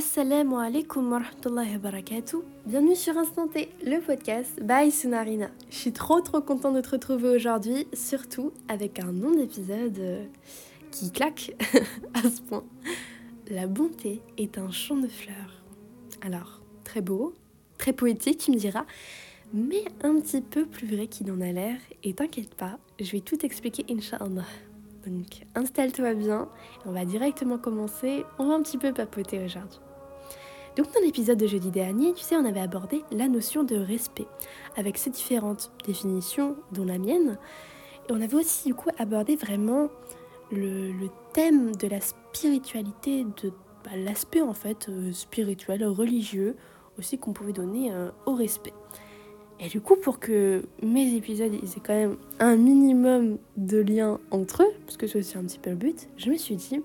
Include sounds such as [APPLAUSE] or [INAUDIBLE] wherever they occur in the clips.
Assalamu alaikum wa rahmatullahi. Bienvenue sur Instant T, le podcast by Sunarina. Je suis trop trop contente de te retrouver aujourd'hui, surtout avec un nom d'épisode euh, qui claque [LAUGHS] à ce point. La bonté est un champ de fleurs. Alors, très beau, très poétique, tu me diras, mais un petit peu plus vrai qu'il en a l'air. Et t'inquiète pas, je vais tout expliquer, Inch'Allah. Donc installe-toi bien, on va directement commencer, on va un petit peu papoter aujourd'hui. Donc dans l'épisode de jeudi dernier, tu sais, on avait abordé la notion de respect, avec ses différentes définitions, dont la mienne, et on avait aussi du coup abordé vraiment le, thème de la spiritualité, de bah, l'aspect en fait euh, spirituel, religieux, aussi qu'on pouvait donner euh, au respect. Et du coup, pour que mes épisodes aient quand même un minimum de lien entre eux, parce que c'est aussi un petit peu le but, je me suis dit,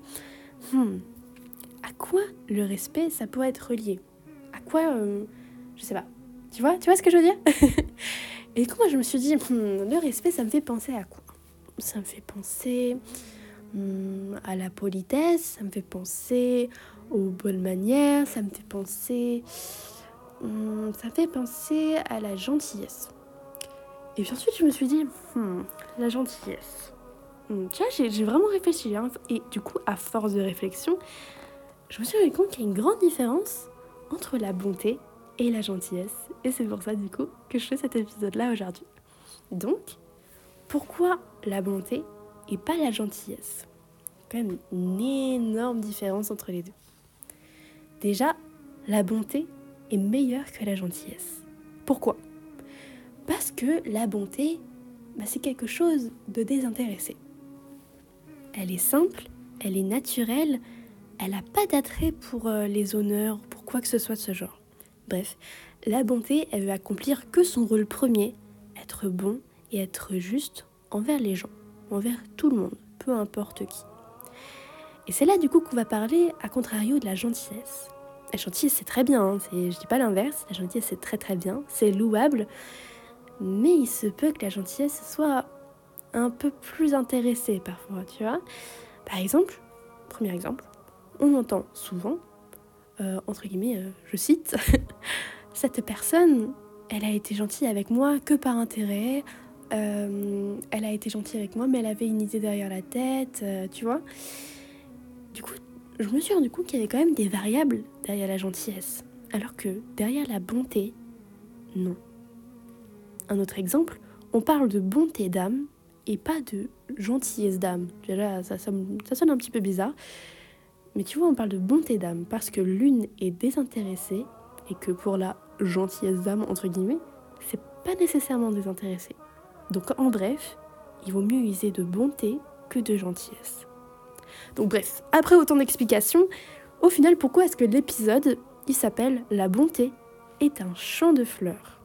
hmm, quoi le respect ça pourrait être relié? À quoi, euh, je sais pas. Tu vois, tu vois ce que je veux dire? [LAUGHS] Et comment je me suis dit, hmm, le respect ça me fait penser à quoi? Ça me fait penser hmm, à la politesse, ça me fait penser aux bonnes manières, ça me fait penser Hmm, ça fait penser à la gentillesse. Et puis ensuite, je me suis dit, la gentillesse. Tu vois, j'ai vraiment réfléchi. Hein. et du coup, à force de réflexion, je me suis rendu compte qu'il y a une grande différence entre la bonté et la gentillesse. Et c'est pour ça, du coup, que je fais cet épisode-là aujourd'hui. Donc, pourquoi la bonté et pas la gentillesse? Quand même une énorme différence entre les deux. Déjà, la bonté, est meilleure que la gentillesse. Pourquoi? Parce que la bonté, bah, c'est quelque chose de désintéressé. Elle est simple, elle est naturelle, elle n'a pas d'attrait pour euh, les honneurs, pour quoi que ce soit de ce genre. Bref, la bonté, elle veut accomplir que son rôle premier, être bon et être juste envers les gens, envers tout le monde, peu importe qui. Et c'est là du coup qu'on va parler à contrario de la gentillesse. La gentillesse, c'est très bien, hein, je dis pas l'inverse, la gentillesse, c'est très très bien, c'est louable, mais il se peut que la gentillesse soit un peu plus intéressée parfois, tu vois. Par exemple, premier exemple, on entend souvent, euh, entre guillemets, euh, je cite, [LAUGHS] cette personne, elle a été gentille avec moi que par intérêt, euh, elle a été gentille avec moi, mais elle avait une idée derrière la tête, tu vois. Du coup, je me suis rendu compte qu'il y avait quand même des variables derrière la gentillesse, alors que derrière la bonté, non. Un autre exemple, on parle de bonté d'âme et pas de gentillesse d'âme. Déjà, ça, ça, sonne un petit peu bizarre, mais tu vois, on parle de bonté d'âme parce que l'une est désintéressée et que pour la gentillesse d'âme, entre guillemets, c'est pas nécessairement désintéressé. Donc en bref, il vaut mieux user de bonté que de gentillesse. Donc bref, après autant d'explications, au final, pourquoi est-ce que l'épisode, il s'appelle La bonté est un champ de fleurs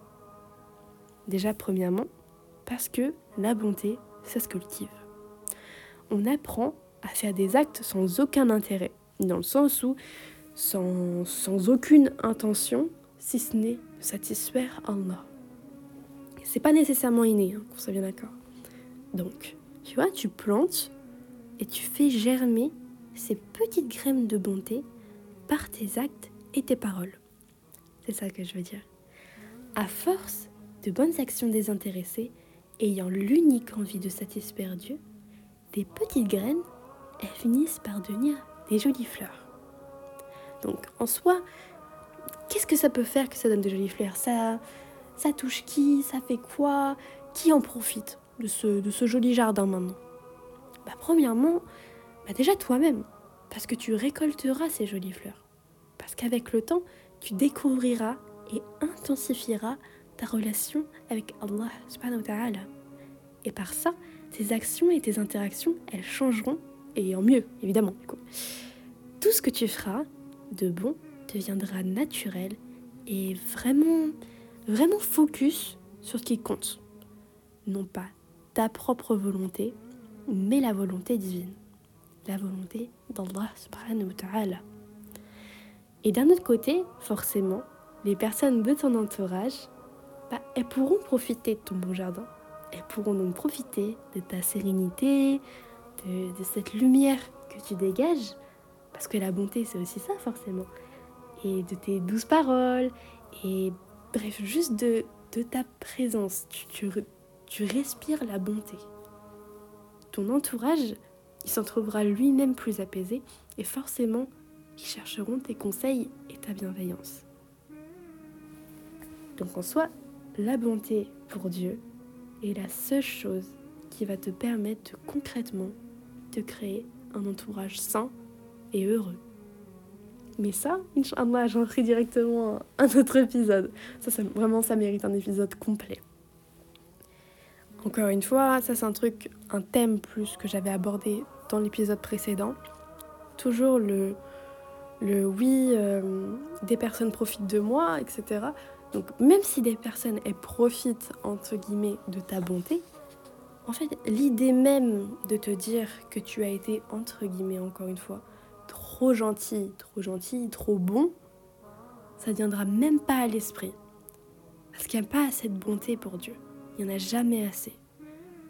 Déjà, premièrement, parce que la bonté, ça se cultive. On apprend à faire des actes sans aucun intérêt, dans le sens où, sans, sans aucune intention, si ce n'est satisfaire Allah. C'est pas nécessairement inné, hein, qu'on soit bien d'accord. Donc, tu vois, tu plantes et tu fais germer ces petites graines de bonté par tes actes et tes paroles. C'est ça que je veux dire. À force de bonnes actions désintéressées, ayant l'unique envie de satisfaire Dieu, des petites graines, elles finissent par devenir des jolies fleurs. Donc en soi, qu'est-ce que ça peut faire que ça donne des jolies fleurs? Ça, touche qui? Ça fait quoi? Qui en profite de ce, de ce joli jardin maintenant? Bah, Premièrement, bah, déjà toi-même, parce que tu récolteras ces jolies fleurs. Parce qu'avec le temps, tu découvriras et intensifieras ta relation avec Allah subhanahu. Et par ça, tes actions et tes interactions, elles changeront, et en mieux, évidemment. Tout ce que tu feras de bon deviendra naturel et vraiment, vraiment focus sur ce qui compte. Non pas ta propre volonté, mais la volonté divine, la volonté d'Allah subhanahu wa ta'ala. Et d'un autre côté, forcément, les personnes de ton entourage, bah, elles pourront profiter de ton bon jardin. Elles pourront donc profiter de ta sérénité, de, de cette lumière que tu dégages. Parce que la bonté, c'est aussi ça, forcément. et de tes douces paroles et bref, juste de, de ta présence. Tu, tu, tu respires la bonté. Ton entourage, il s'en trouvera lui-même plus apaisé et forcément, ils chercheront tes conseils et ta bienveillance. Donc en soi, la bonté pour Dieu est la seule chose qui va te permettre de concrètement de créer un entourage sain et heureux. Mais ça, Inch'Allah, j'en ferai directement un autre épisode. Ça, vraiment, ça mérite un épisode complet. Encore une fois, ça c'est un truc, un thème plus que j'avais abordé dans l'épisode précédent. Toujours le, oui, euh, des personnes profitent de moi, etc. Donc même si des personnes profitent entre guillemets de ta bonté, en fait l'idée même de te dire que tu as été entre guillemets encore une fois trop gentil, trop gentil, trop bon, ça ne viendra même pas à l'esprit. Parce qu'il n'y a pas assez de bonté pour Dieu. Il n'y en a jamais assez.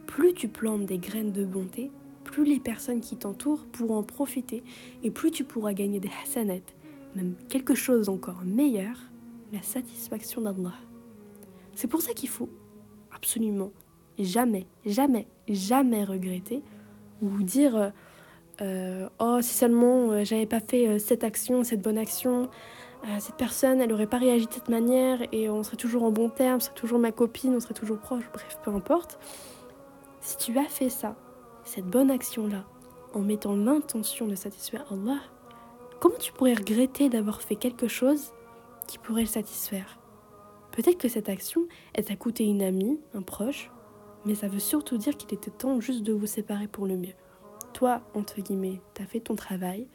Plus tu plantes des graines de bonté, plus les personnes qui t'entourent pourront en profiter et plus tu pourras gagner des hasanat, même quelque chose encore meilleur, la satisfaction d'Allah. C'est pour ça qu'il faut absolument jamais, jamais, jamais regretter ou dire euh, euh, oh si seulement euh, j'avais pas fait cette action, cette bonne action, cette personne elle aurait pas réagi de cette manière et on serait toujours en bon terme, serait toujours ma copine, on serait toujours proche, bref, peu importe. Si tu as fait ça, cette bonne action-là, en mettant l'intention de satisfaire Allah, comment tu pourrais regretter d'avoir fait quelque chose qui pourrait le satisfaire? Peut-être que cette action, elle t'a coûté une amie, un proche, mais ça veut surtout dire qu'il était temps juste de vous séparer pour le mieux. Toi, entre guillemets, t'as fait ton travail,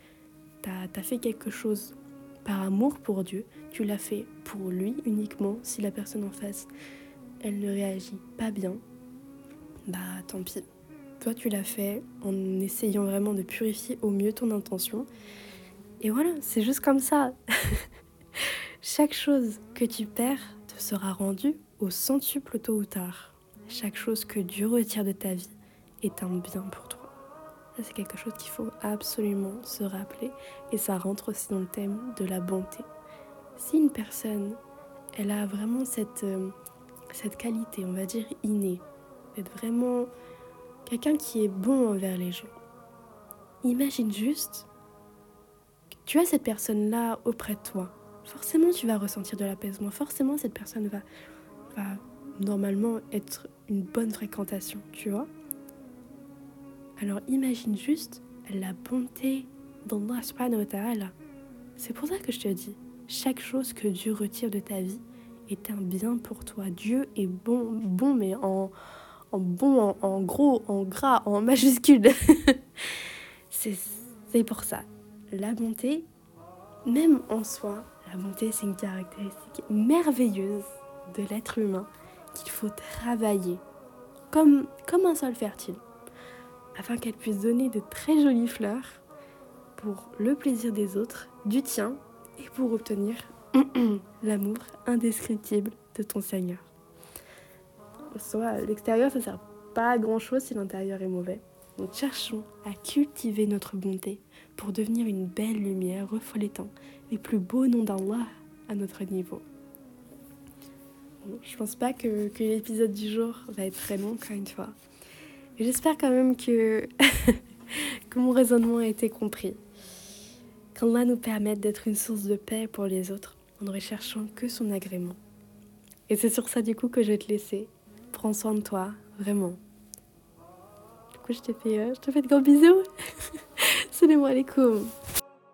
t'as as fait quelque chose par amour pour Dieu, tu l'as fait pour lui uniquement. Si la personne en face, elle ne réagit pas bien, bah tant pis. Toi, tu l'as fait en essayant vraiment de purifier au mieux ton intention. Et voilà, c'est juste comme ça. [LAUGHS] Chaque chose que tu perds te sera rendue au centuple tôt ou tard. Chaque chose que Dieu retire de ta vie est un bien pour toi. C'est quelque chose qu'il faut absolument se rappeler. Et ça rentre aussi dans le thème de la bonté. Si une personne, elle a vraiment cette, euh, cette qualité, on va dire innée, d'être vraiment quelqu'un qui est bon envers les gens. Imagine juste que tu as cette personne-là auprès de toi. Forcément, tu vas ressentir de l'apaisement. Forcément, cette personne va, va normalement être une bonne fréquentation, tu vois. Alors imagine juste la bonté d'Allah subhanahu wa ta'ala. C'est pour ça que je te dis, chaque chose que Dieu retire de ta vie est un bien pour toi. Dieu est bon, bon mais en, en bon, en, gros, en gras, en majuscule. [LAUGHS] c'est pour ça. La bonté, même en soi, la bonté, c'est une caractéristique merveilleuse de l'être humain qu'il faut travailler comme, un sol fertile, afin qu'elle puisse donner de très jolies fleurs pour le plaisir des autres, du tien, et pour obtenir [CLEARS THROAT] l'amour indescriptible de ton Seigneur soit l'extérieur, ça sert pas à grand chose si l'intérieur est mauvais. Donc cherchons à cultiver notre bonté pour devenir une belle lumière reflétant les plus beaux noms d'Allah à notre niveau. Je pense pas que, que l'épisode du jour va être très long, encore une fois. J'espère quand même que, [LAUGHS] que mon raisonnement a été compris. Qu'Allah nous permette d'être une source de paix pour les autres en ne recherchant que son agrément. Et c'est sur ça du coup que je vais te laisser prends soin de toi, vraiment. Du coup, je te fais, euh, je te fais de gros bisous. [LAUGHS] Salam alaikum.